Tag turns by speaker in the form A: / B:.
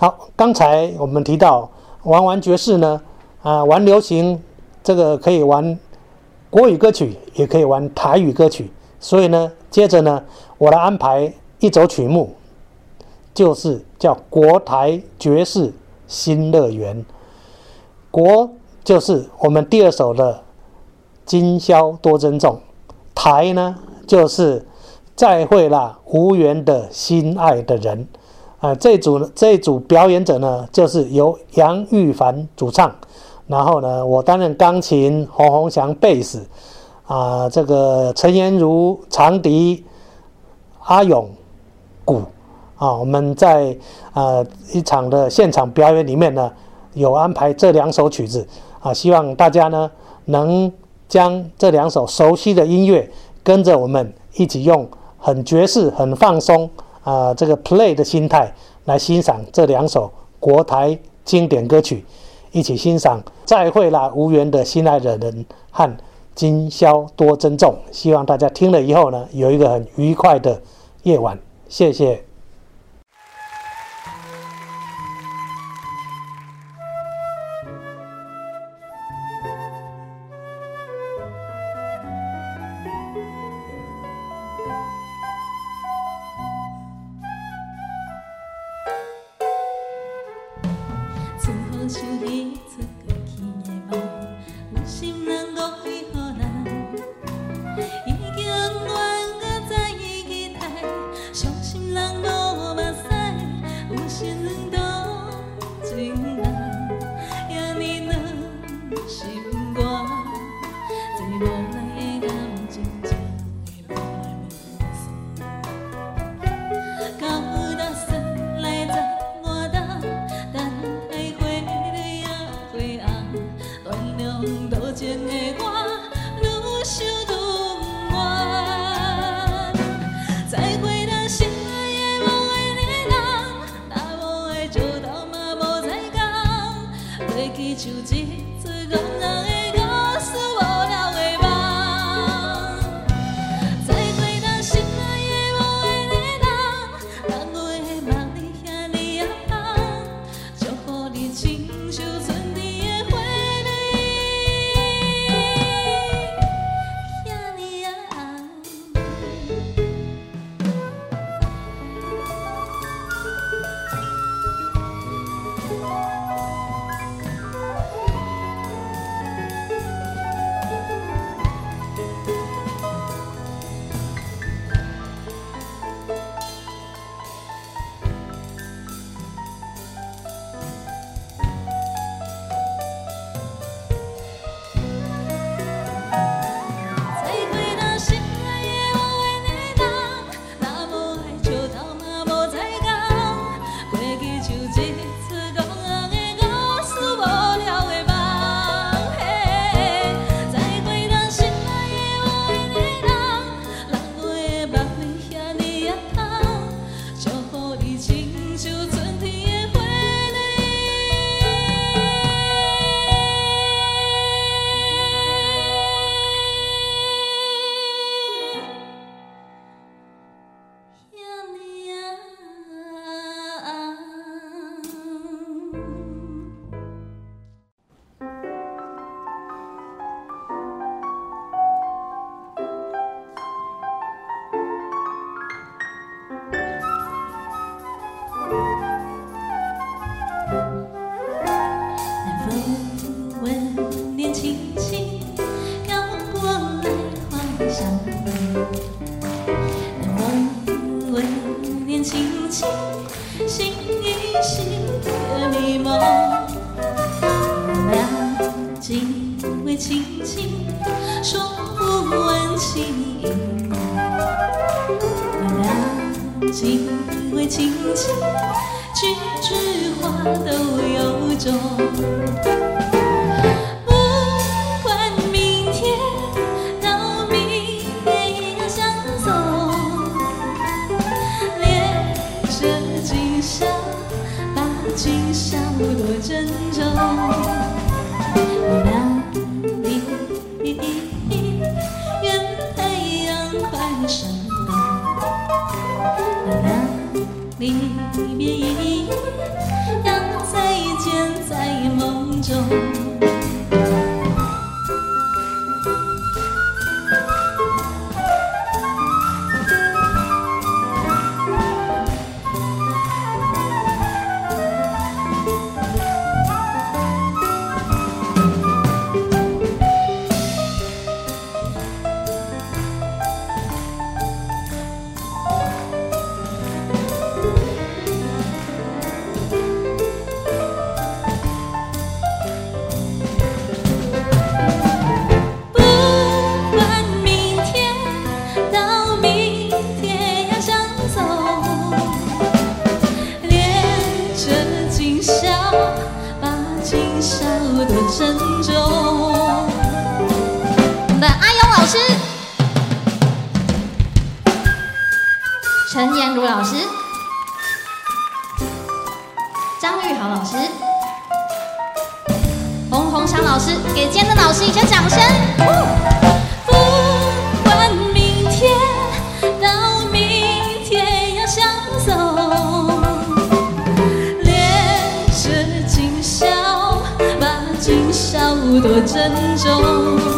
A: 好，刚才我们提到玩玩爵士呢，啊，玩流行这个可以玩国语歌曲，也可以玩台语歌曲。所以呢，接着呢，我来安排一首曲目，就是叫《国台爵士新乐园》。国就是我们第二首的《今宵多珍重》，台呢就是再会啦，无缘的心爱的人。啊，这组这组表演者呢，就是由杨玉凡主唱，然后呢，我担任钢琴，洪洪祥贝斯，啊，这个陈妍如长笛，阿勇鼓，啊，我们在呃一场的现场表演里面呢，有安排这两首曲子，啊，希望大家呢能将这两首熟悉的音乐跟着我们一起用很爵士、很放松。啊，这个 play 的心态来欣赏这两首国台经典歌曲，一起欣赏《再会啦，无缘的心爱的人》和《今宵多珍重》。希望大家听了以后呢，有一个很愉快的夜晚。谢谢。
B: 原谅多情的我，愈想愈不愿。再会啦，心爱的无爱的人，那无爱就到嘛无再讲，过去像一次梦啊。难忘的为，脸轻轻，心已心得迷貌。我俩紧偎，轻轻说，不问情寞。我俩紧偎，轻轻，句句话都由衷。离别一样再见在梦中。
C: 陈妍如老师，张玉豪老师。洪洪祥老师，给今天的老师一些掌声。
B: 不管明天到明天要向走，恋着今宵，把今宵多珍重。